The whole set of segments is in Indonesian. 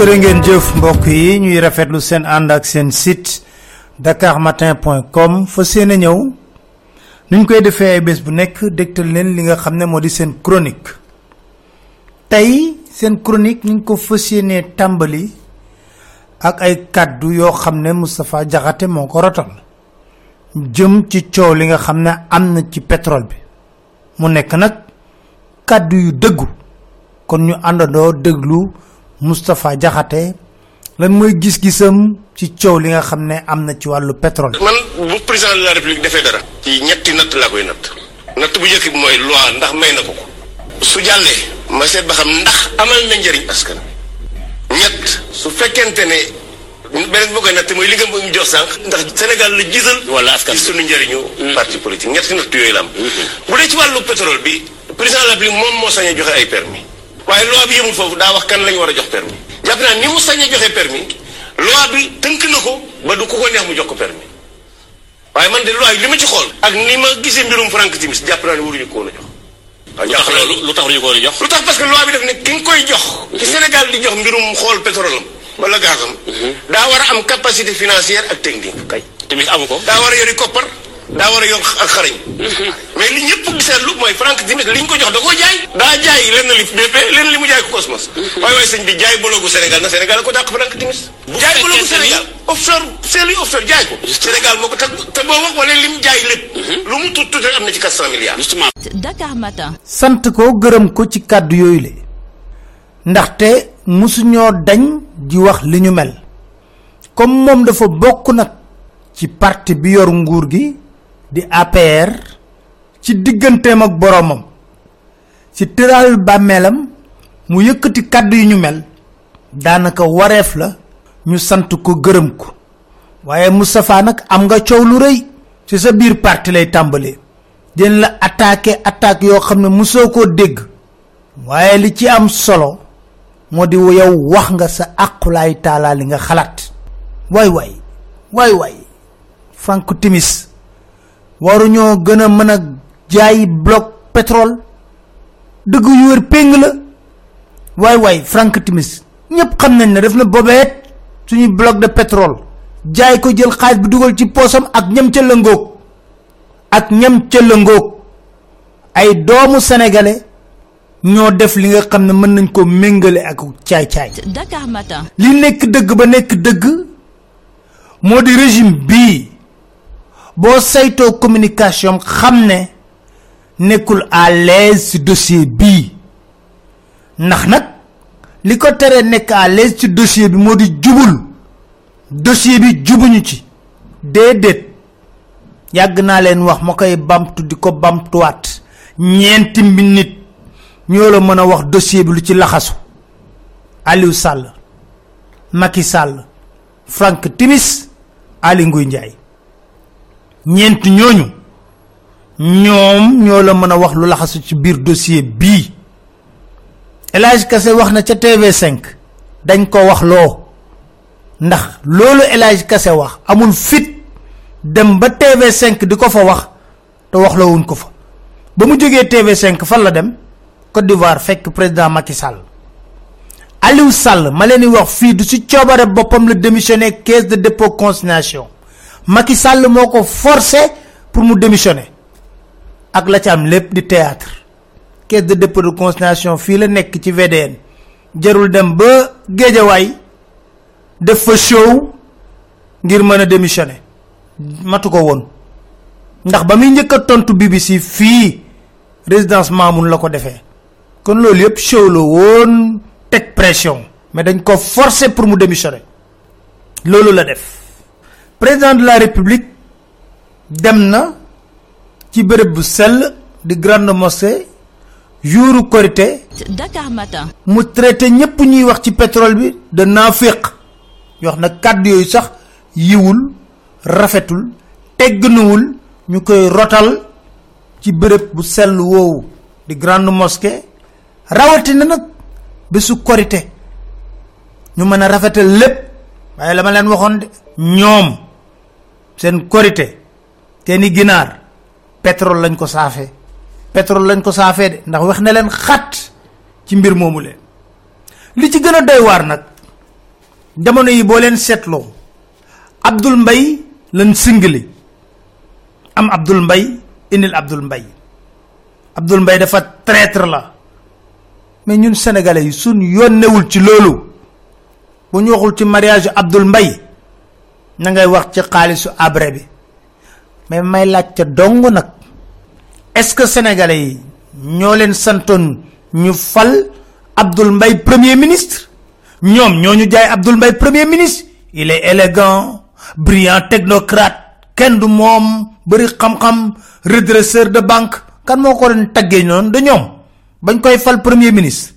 jërë ngeen jëf mbokk yi ñuy rafetlu seen ànd ak seen site dakarmatin.com fa seen a ñëw. Nuñ koy defee ay bés bu nekk dégtal leen li nga xam ne moo di seen chronique. Tey seen chronique ñu ko fas tàmbali ak ay kàddu yoo xam ne Moustapha Diakhaté moo ko rotal. Jëm ci coow li nga xam ne ci pétrole bi. Mu nekk nag kàddu yu dëggu. Kon ñu àndandoo déglu Moustapha Diakhaté lan mooy gis-gisam ci coow li nga xam ne am na ci wàllu pétrole. Man bu président de la république defee dara ci ñetti natt laa koy natt. Natt bu njëkk bi mooy loi ndax may na ko ko. Su jàllee ma seet ba xam ndax amal na njëriñ askan ñett su fekkente ne beneen boo koy natt mooy li nga mu jox sànq ndax Sénégal la gisal wala askan ci sunu njëriñu parti politique. Ñetti natt yooyu la am. Bu dee ci wàllu pétrole bi président de la république moom moo sañ a joxe ay permis. Waaye loi bi yemul foofu daa wax kan lañu war a jox permis. Jàpp naa ni mu sañ a joxe permis loi bi tënk na ko ba du ku ko neex mu jox ko permis. Waaye man de loi li ma ci xool ak ni ma gisee mbirum Frank Timis jàpp naa ne waruñu ko woon a jox. Lu tax loolu lu tax ñu ko jox? lu tax parce que loi bi def ne ki nga koy jox ci Sénégal di jox mbirum xool pétrole am wala gazam daa war a am capacité financière ak technique. Kay Timis amu ko. Daa war a yori koppar. Daa war a yor ak xarañ mais li ñëpp giseetlu mooy Frank Timis li ñu ko jox da koo jaay daa jaay lenn li BP lenn li mu jaay ko Cosmos waaye waaye sëñ bi jaay boloogu Sénégal na Sénégal ko dàq Frank Timis jaay boloogu Sénégal offshore c'est lui offshore jaay ko Sénégal moo ko tag te boo wax wala li mu jaay lépp lu mu tut tuuti am na ci 400 milliards justement Dakar Matin. sant ko gërëm ko ci kàddu yooyu le. Ndaxte musuñoo dañ di wax li ñu mel. Comme moom dafa bokk nag ci parti bi yor nguur gi di APR ci digganteem ak boromam ci tëral bàmmeelam mu yëkkati kàddu yu ñu mel. Daanaka wareef la ñu sant ko gërëm ko. Waaye Moustapha nag am nga coow lu rëy ci sa biir parti lay tàmbalee. Den la attaqué attaque yoo xam ne musoo koo dégg. Li ci am solo moo di yow wax nga sa aqulaay taalaa li nga xalaat. Waay waay waay waay Frank Timis waruñoo gën a mën a jaay bloc pétrole? Dëgg yu wér péng la. Waay waay Frank Timis ñëpp xam nañ ne def na bobeet suñuy bloc de pétrole. Jaay ko jël xaalis bi dugal ci poosam ak ñam ca lëngoog. Ak ñam ca lëngoog. Ay doomu sénégalais ñoo def li nga xam ne mën nañ ko méngale ak Dakar Matin. li nekk dëgg ba nekk dëgg moo di régime bii boo saytoo communication xam ne nekkul à l'aise ci dossier bii ndax nag li ko teree à l'aise ci dossier bi moo di jubul. Dossier bi jubuñu ci. Déedéet. Yàgg naa leen wax ma koy bamtu di ko bamtuwaat. Ñeenti minute ñoo la mën a wax dossier bi lu ci laxasu. Aliou Sall Macky Sall Frank Timis Ali Nguy ñeent ñooñu ñoom ñoo la mën a wax lu laxasu ci biir dossier bii. El Hadj Kassé wax na ca TV5 dañ ko wax loo. Ndax loolu El Hadj Kassé wax amul fit dem ba TV5 di ko fa wax te wax la wuñ ko fa. Ba mu jógee TV5 fan la dem? Côte d'Ivoire fekk président Macky Sall. Aliou Sall ma leen wax fii du ci coobare boppam la démissionné caisse de dépôt consignation Macky Sall moo ko forcé pour mu démissionner. Ak la ci am lépp di théâtre. Caisse de dépôt de consignation fii la ci VDN show ngir démissionner. Matu ko BBC fii résidence Mamoun la ko kon yëpp show la pression. Mais dañ pour mu démissionner. La def président de la république dem na ci bërëb bu sell di grande mosquée yuuru korité Dakar Matin. mu traité ñëpp ñuy wax ci pétrole bi de naafiq yoo xam ne kàddu yooyu sax yiwul rafetul tegganuwul ñu koy rotal ci bërëb bu sell woowu di grande mosquée. rawatina nag bésu korité. ñu mën a rafetal lépp. waaye la ma leen waxoon de ñoom seen korité seeni ginaar pétrole lañ ko saafee. Pétrole lañ ko saafee de ndax wax na leen xat ci mbir moomu leen. Li ci gën doy waar nag jamono yi abdul mbay lan singli. Am abdul mbay indil abdul mbay abdul mbay dafa traître la. Mais ñun sénégalais yi suñ yónnewul ci loolu bu ñu waxul ci mariage abdul mbay na ngay wax ci xaalisu abré bi. Mais may laaj ca dong nag est ce que sénégalais yi ñoo leen santoon ñu fal abdul mbay premier ministre? Ñoom ñoo ñu jaay abdul mbay premier ministre. Il est élégant brillant technocrate kenn du moom bëri xam-xam redresseur de banque. Kan moo ko leen taggee noonu de ñoom? Bañ koy fal premier ministre.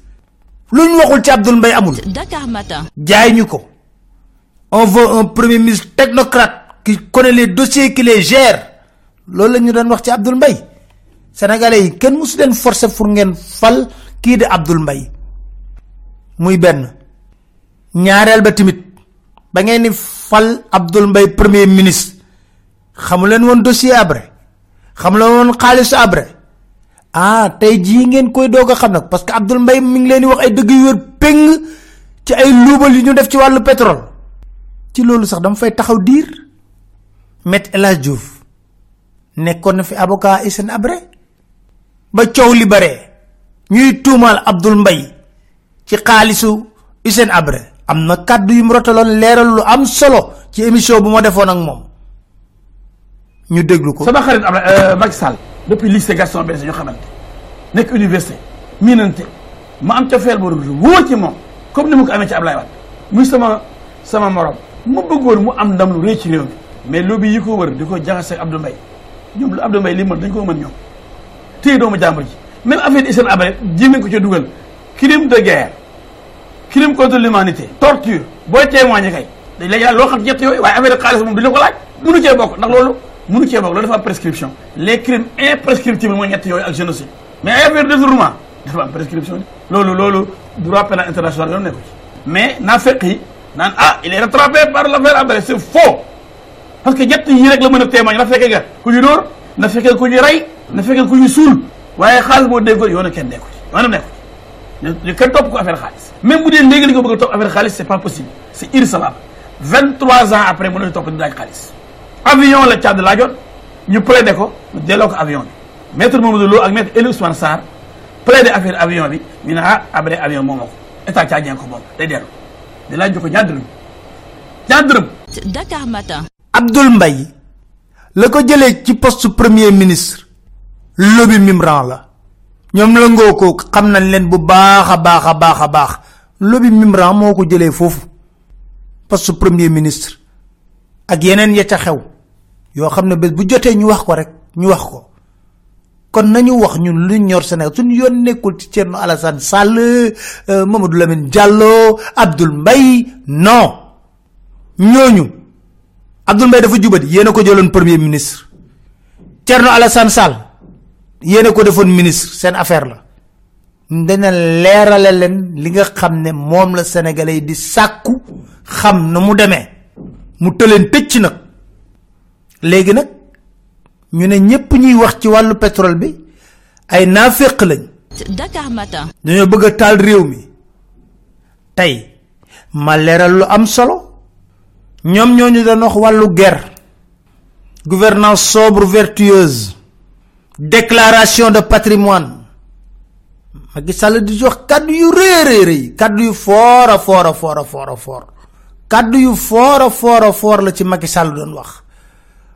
Lu ñu waxul ci abdul mbay amul. Dakar Matin. jaay ñu ko on veut un premier ministre technocrate qui connaît les dossiers qui les gère. Loolu la ñu doon wax ci abdul mbay sénégalais yi kenn musu leen forcer pour ngeen fal kii di abdul mbay muy benn. Ñaareel ba timit ba ngeen ni fal abdul mbay premier ministre xamu leen woon dossier abré xamu leen woon xaalisu abré. Ah tey jii ngeen koy doog a xam nag parce que abdul mbay mi ngi leen di wax ay dëgg yu wër péng ci ay luubal yu ñu def ci wàllu pétrole ci loolu sax dama fay taxaw diir. Met El Hadj Diouf nekkoon na fi avocat Hissène Habré ba coow li bare ñuy tuumaal abdul mbay ci xaalisu Hissène Habré. Am na kàddu yu mu rotaloon leeral lu am solo ci émission bu ma defoon ak moom. Ñu déglu ko. Sama xarit Abdoulaye Macky Sall depuis lycée Gaston Berger ñu xamante nekk université miinante ma am ca feel boo wóor ci moom comme ni mu ko amee ci Ablaye Wade muy sama sama morom mu bëggoon mu am ndam lu rëy ci réew mi. mais lobby yi ko wër di ko jaxase Abdou Mbaye. ñoom lu Abdou Mbaye li mën dañ ko mën ñoom. téye doomu jàmbur ji. même affaire Hissène Habré ji nañ ko ca dugal. crime de guerre. crime contre l'humanité. torture. booy témoigner kay. dañ la yàlla loo xam ñett yooyu waaye affaire xaalis moom du la ko laaj. mënu cee bokk ndax loolu mënu cee bokk loolu dafa am prescription. les crimes imprescriptibles mooy ñett yooyu ak génocide. mais ay affaire détournement. dafa am prescription loolu loolu droit pénal international yoon nekku ci. mais naa fekk yi naan ah il est rattrapé par l'affaire Habré c'est faux. Parce que ñett yi rek la mën a témoigner na fekkee nga ku ñu dóor na fekkee ku ñu rey na fekkee ku ñu suul. Waaye xaalis boo déggoon yoonu kenn nekku ci nekku ñu kenn topp ko affaire même bu dee léegi nga bëgg a affaire c'est pas possible. C'est irrecevable. vingt trois ans après mënuñu topp di laaj xaalis. Avion la Tchad ñu plaidé ko ñu ko avion maître Mamadou Lo ak maître Elie Ousmane Sarr plaidé affaire avion bi ñu ne ah avion moom état tchadien ko di laaj ko ñaar dërëm ñaar dërëm Dakar Matin. abdul mbay la ko jëlee ci poste premier ministre lobby mimran la. Ñoom la ngoo ko xam nañ leen bu baax a baax a baax. Lobby mimran moo ko jëlee foofu poste premier ministre. Ak yeneen ya ca xew yoo xam ne bés bu jotee ñu wax ko rek ñu wax ko kon nañu wax ñun lu ñor Sénégal. Suñu yoon nekkul ci Thierno Alassane Sall euh, Mamadou Lamine Diallo Abdoul Mbaye. Non. Ñooñu. Abdoul Mbaye dafa jubati yéen a ko jëloon premier ministre. Thierno Alassane Sall. Yéen a ko defoon ministre. Seen affaire la. Dana leerale leen li nga xam ne moom la sénégalais di sàkku xam na mu demee. Mu tëleen tëcc nag. Léegi nag ñu ne ñépp ñuy wax ci wàllu pétrole bi ay naaféq lañ. Dakar Matin. dañoo bëgg taal réew mi. Tey ma leeral lu am solo. Ñoom ñoo ñu doon wax wàllu guerre. Gouvernance sobre vertueuse. Déclaration de patrimoine. Macky Sall di jox kàddu yu rëy rëy rëy kàddu yu foor a foor a foor. Kàddu yu foor a foor a foor la ci Macky Sall doon wax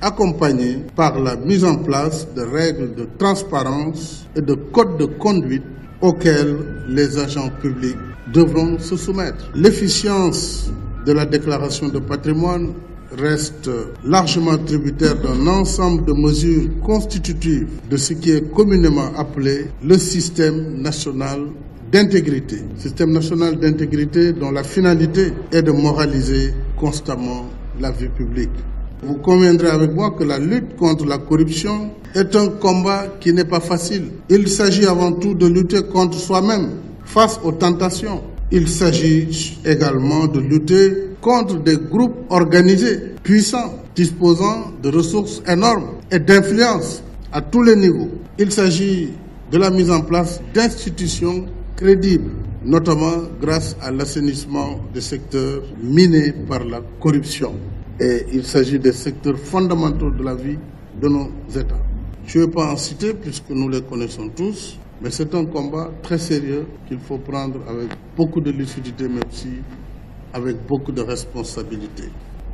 accompagné par la mise en place de règles de transparence et de codes de conduite auxquels les agents publics devront se soumettre. L'efficience de la déclaration de patrimoine reste largement tributaire d'un ensemble de mesures constitutives de ce qui est communément appelé le système national d'intégrité. Système national d'intégrité dont la finalité est de moraliser constamment la vie publique. Vous conviendrez avec moi que la lutte contre la corruption est un combat qui n'est pas facile. Il s'agit avant tout de lutter contre soi-même face aux tentations. Il s'agit également de lutter contre des groupes organisés, puissants, disposant de ressources énormes et d'influence à tous les niveaux. Il s'agit de la mise en place d'institutions crédibles, notamment grâce à l'assainissement des secteurs minés par la corruption. Et il s'agit des secteurs fondamentaux de la vie de nos États. Je ne vais pas en citer puisque nous les connaissons tous, mais c'est un combat très sérieux qu'il faut prendre avec beaucoup de lucidité, mais aussi avec beaucoup de responsabilité.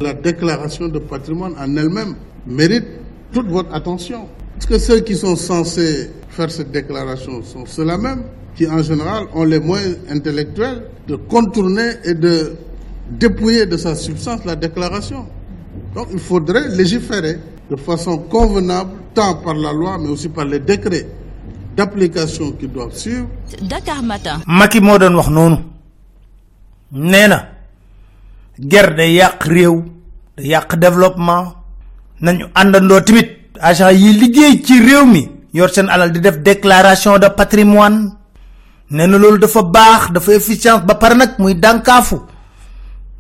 La déclaration de patrimoine en elle-même mérite toute votre attention. Parce que ceux qui sont censés faire cette déclaration sont ceux-là même qui, en général, ont les moyens intellectuels de contourner et de dépouiller de sa substance la déclaration. Donc il faudrait légiférer de façon convenable, tant par la loi, mais aussi par les décrets d'application qui doivent suivre. Dakar Matin. Macky moo doon wax noonu nee na ger day yàq réew day yàq développement nañu àndandoo tamit agent yi liggéey ci réew mi yor seen alal di def déclaration de patrimoine nee na loolu dafa baax dafa efficience ba pare nag muy dànkaafu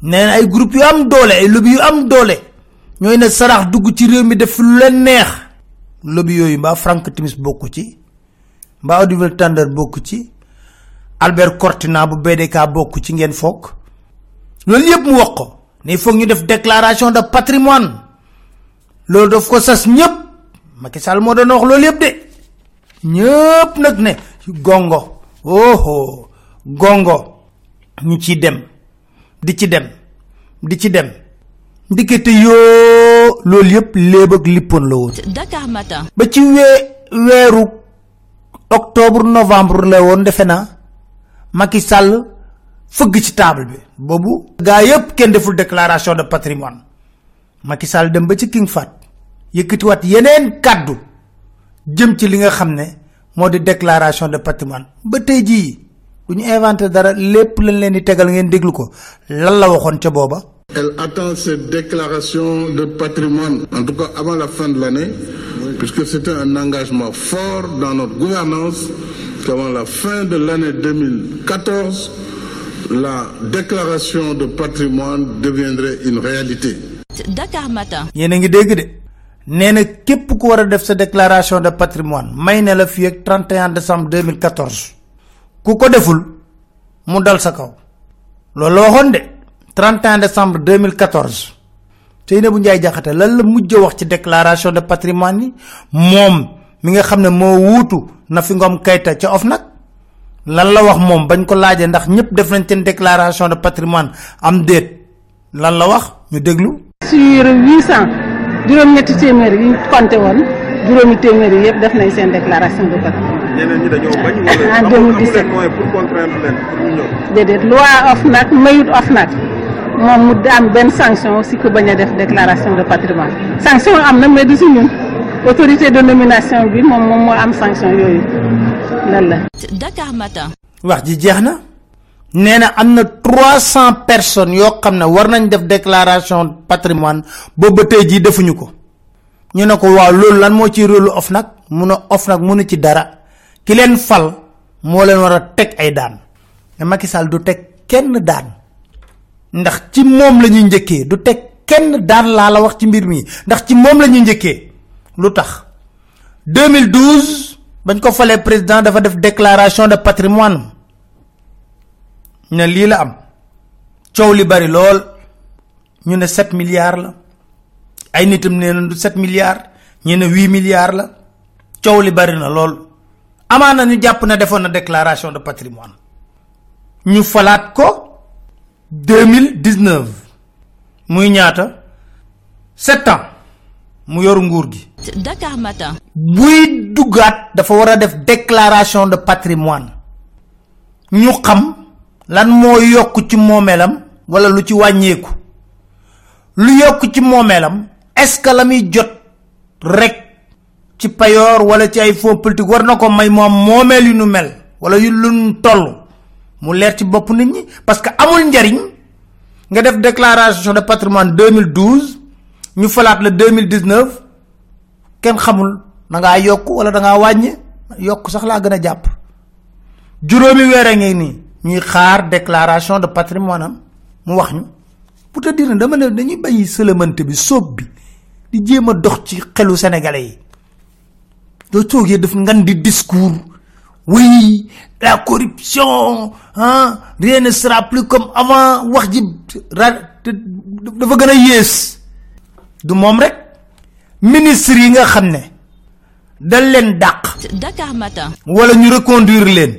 nee na ay groupe yu am doole ay lobby yu am doole ñooy ne sarax dugg ci réew mi def lu leen neex. Lobby yooyu mbaa Frank Timis bokku ci mbaa Olivier Tandeur bokku ci Albert Cortina bu BDK bokku ci ngeen foog loolu yëpp mu wax ko ne faut ñu def déclaration de patrimoine. Loolu daf ko sas ñëpp Macky Sall moo doon wax loolu yëpp de. Ñëpp nag ne gongo oho gongo ñu ci dem di ci dem di ci dem. Ndikete yoo loolu yëpp léeb ak lippoon la woon. Dakar Matin. ba ci wee weeru octobre novembre la woon defe naa Macky Sall fëgg ci table bi. Boobu gaa yëpp kenn deful déclaration de patrimoine. Macky Sall dem ba ci King Fat yëkkatiwaat yeneen kàddu jëm ci li nga xam ne moo di déclaration de patrimoine. Ba tey jii du ñu inventé dara lépp lañ leen di tegal ngeen déglu ko lan la waxoon ca booba? Elle attend cette déclaration de patrimoine, en tout cas avant la fin de l'année, puisque c'était un engagement fort dans notre gouvernance qu'avant la fin de l'année 2014, la déclaration de patrimoine deviendrait une réalité. Dakar Matin. yéen a ngi dégg de nee na képp ku war a def sa déclaration de patrimoine may na la fii ak 31 décembre 2014 ku ko deful mu dal sa kaw. Loolu la de 31 décembre 2014 Seynabou Ndiaye Diakhaté lan la mujj wax ci déclaration de patrimoine yi? Moom mi nga xam ne moo na fi ngom kayta ca OFNAC. Lan la wax moom bañ ko laajee ndax def nañ déclaration de patrimoine am déet. Lan la wax? Ñu déglu. Sur 800 juróom-ñetti téeméer yi compté woon juróomi téeméer yi yëpp def nañ seen déclaration de patrimoine ñeneen ñi dañoo bañ wala En amul 2017. amul moyen pour contraindre leen pour ñu ñëw. déedéet loi OFNAC mayut OFNAC moom mu am benn sanction si ku bañ a def déclaration de patrimoine. Sanction am na mais du si ñun. Autorité de nomination bi moom moom moo am sanction yooyu. Lan la. Dakar Matin. wax ji jeex na. Nee na am na trois cent personnes yoo xam ne war nañ def déclaration patrimoine boobu tey jii defuñu ko. Ñu ne ko waaw loolu lan moo ci rôle OFNAC? Mun a OFNAC munu ci dara ki leen fal moo leen war a teg ay daan. Mais Macky Sall du teg kenn daan. Ndax ci moom la ñuy njëkkee du teg kenn daan laa la wax ci mbir mi. Ndax ci moom la ñuy njëkkee. Lu tax? 2012 bañ ko falee président dafa def déclaration de patrimoine. Ne lii la am. Coow li bari lool. Ñu ne 7 milliards la. Ay nitam nee na du 7 milliards. Ñu ne 8 milliards la. Coow li bari na amaana ñu jàpp ne defoon na déclaration de patrimoine. Ñu falaat ko 2019 muy ñaata? 7 ans. Mu yor nguur gi. Dakar Matin. buy duggaat dafa war a def déclaration de patrimoine. Ñu xam lan moo yokk ci moomeelam wala lu ci wàññeeku. Lu yokk ci moomeelam est-ce que la muy jot rek ci payoor wala ci ay fonds politique war na ko may moom moomeel yu nu mel wala yu lu nu toll. mu leer ci bopp nit ñi parce que amul njariñ nga def déclaration de patrimoine 2012 ñu falaat le 2019 kenn xamul da ngaa yokk wala da ngaa wàññi yokk sax laa gën a jàpp. juróomi weer a ngi nii ñuy xaar déclaration de patrimoine mu wax ñu pour te dire dama ne dañuy bañ sëlëmante bi sóob bi di jéem a dox ci xelu sénégalais doo toogee def ngan di discours oui la corruption hein, rien ne sera plus comme avant wax ji dafa gën a yées du moom rek ministre yi nga xam ne dal leen dàq Dakar Matin. wala ñu reconduire leen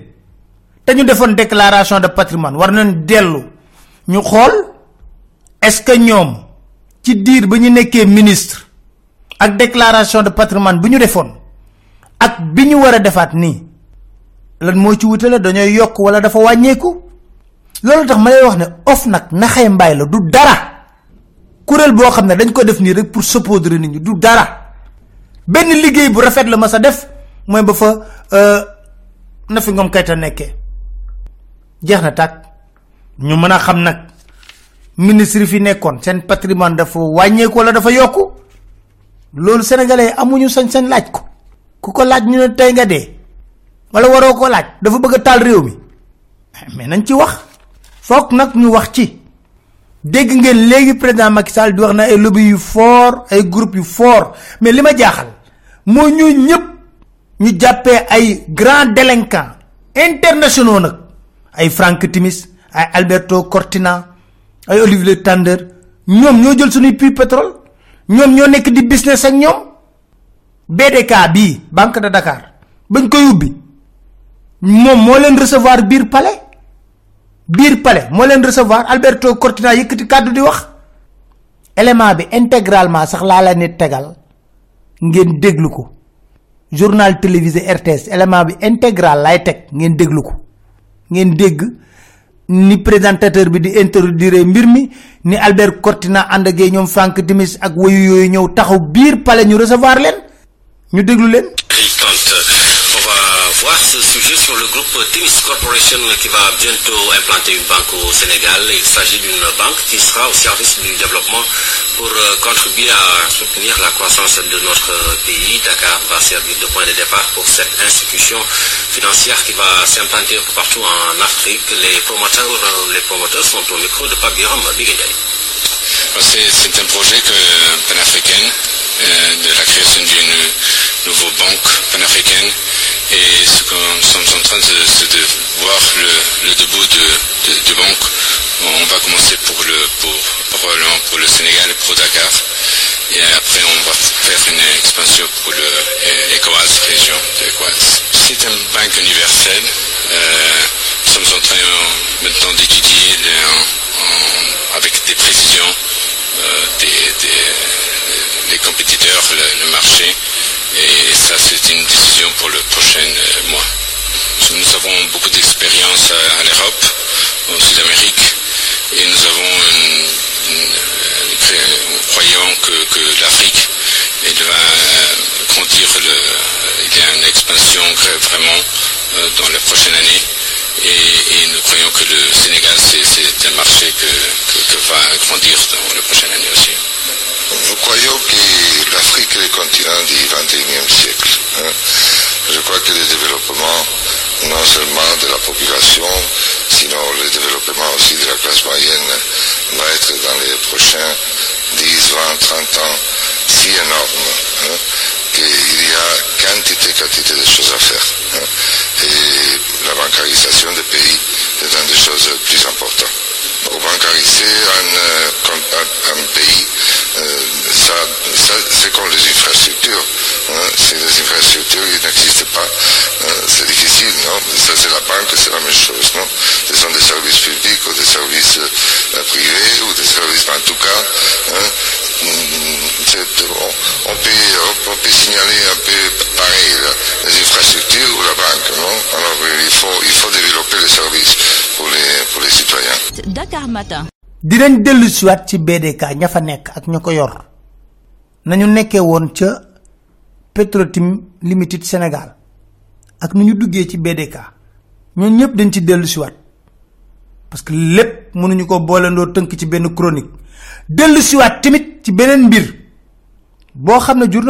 te ñu defoon déclaration de patrimoine. War nañ dellu ñu xool est-ce que ñoom ci diir ba ñu nekkee ministre. Ak déclaration de patrimoine bi ñu defoon ak bi ñu war a defaat nii lan moo ci wutale dañooy yokk wala dafa wàññeeku? Loolu tax ma wax ne of nag naxee mbaay la du dara. Kuréel boo xam ne dañ ko def nii rek pour saupoudrer nit ñi du dara. Liggéey bu rafet la ma sa def mooy ba fa euh, na fi ngom kayta nekkee. Jeex na tàkk. Ñu mën a xam nag ministre fi nekkoon seen patrimoine dafa wàññeeku wala dafa yokku. Loolu sénégalais amuñu sañ-sañ laaj ko ku ko laaj ñu tey nga dee. Wala waroo ko laaj. Dafa bëgg taal réew mi. Mais nañ ci wax. Foog nag ñu wax ci. Dégg ngeen léegi président Macky Sall di wax na ay lobby yu fort ay groupe yu fort. Mais li ma jaaxal ñu ñëpp ñu ay grands délinquants internationaux nag. Ay Frank Timis ay Alberto Cortina ay Olivier Tander ñoom ñoo jël suñuy puits pétrole. Ñoom ñoo nekk di business ak ñoom BDK bii Banque de Dakar bañ koy ubbi. Moom moo leen recevoir biir palais. Biir palais moo leen recevoir. Alberto Cortina yëkkati kàddu di wax. Élément bi intégralement sax laa la nit tegal. Ngeen déglu ko. Journal télévisé RTS élément bi intégral lay teg. Ngeen déglu ko. Ngeen dégg ni présentateur bi di introduire mbir mi ni Albert Cortina ànd ak ñoom Frank Timis ak wayu yooyu ñëw taxaw biir palais ñu recevoir leen ñu déglu leen On va voir ce sujet sur le groupe Timis Corporation qui va bientôt implanter une banque au Sénégal. Il s'agit d'une banque qui sera au service du développement pour euh, contribuer à soutenir la croissance de notre pays. Dakar va servir de point de départ pour cette institution financière qui va s'implanter un peu partout en Afrique. Les promoteurs, euh, les promoteurs sont au micro de Pabiram. C'est c'est un projet que- de, banque. On va commencer pour le, pour, probablement pour le Sénégal et pour Dakar et après on va faire une expansion pour le euh, ECOWAS, région de. C'est une banque universelle. Euh, nous sommes en train euh, maintenant d'étudier avec des précisions euh, des, des- les compétiteurs, le, le marché, et ça c'est une décision pour le prochain euh, mois. Nous avons beaucoup d'expérience à, à l'Europe, au Sud-Amérique, et nous avons une- euh, croyons que, que l'Afrique va euh, grandir, il y a une expansion vraiment euh, dans les prochaines années. Et, et nous croyons que le Sénégal, c'est un marché que, que- va grandir dans les prochaines années aussi. Nous croyons que l'Afrique est le continent du XXIe siècle. hein? Je crois que le développement, non seulement de la population, sinon le développement aussi de la classe moyenne, va être dans les prochains 10, 20, 30 ans si énorme hein, qu'il y a quantité, quantité de choses à faire. hein. Et la bancarisation des pays est une des choses les plus importantes. Pour bancariser un, euh, pays, euh, ça, c'est comme les infrastructures. hein. Si les infrastructures ils n'existent pas, c'est difficile, non Ça, c'est la banque, c'est la même chose, non? Ce sont des services publics ou des services euh, privés ou des services, en tout cas, hein, mm, on, on peut, on, peut signaler un peu pareil là, les infrastructures ou la banque, non? Alors euh, il faut, il faut développer les services pour les, pour les citoyens. Dakar Matin. dinañ dellu siwaat ci BDK ña fa nekk ak ña ko yor. Nañu nekkee woon ca Petrotim Limited Sénégal ak nu ñu duggee ci BDK ñoo ñëpp dañ ci dellu siwaat parce que lépp mënuñu ko boolendoo tënk ci benn chronique. Dellu siwaat tamit ci beneen mbir. Boo xam ne jur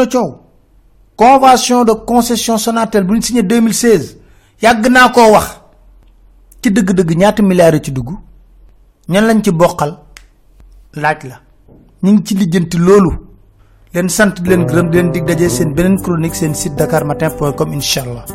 convention de concession sonatel bu ñu signé 2016 yàgg naa koo wax. Ci dëgg-dëgg ñaata milliards ci dugg? Ñan lañ ci bokkal laaj la. Ñu ci lijjanti loolu leen sant di leen gërëm di leen dig daje seen beneen chronique seen site dakarmatin.com incha allah.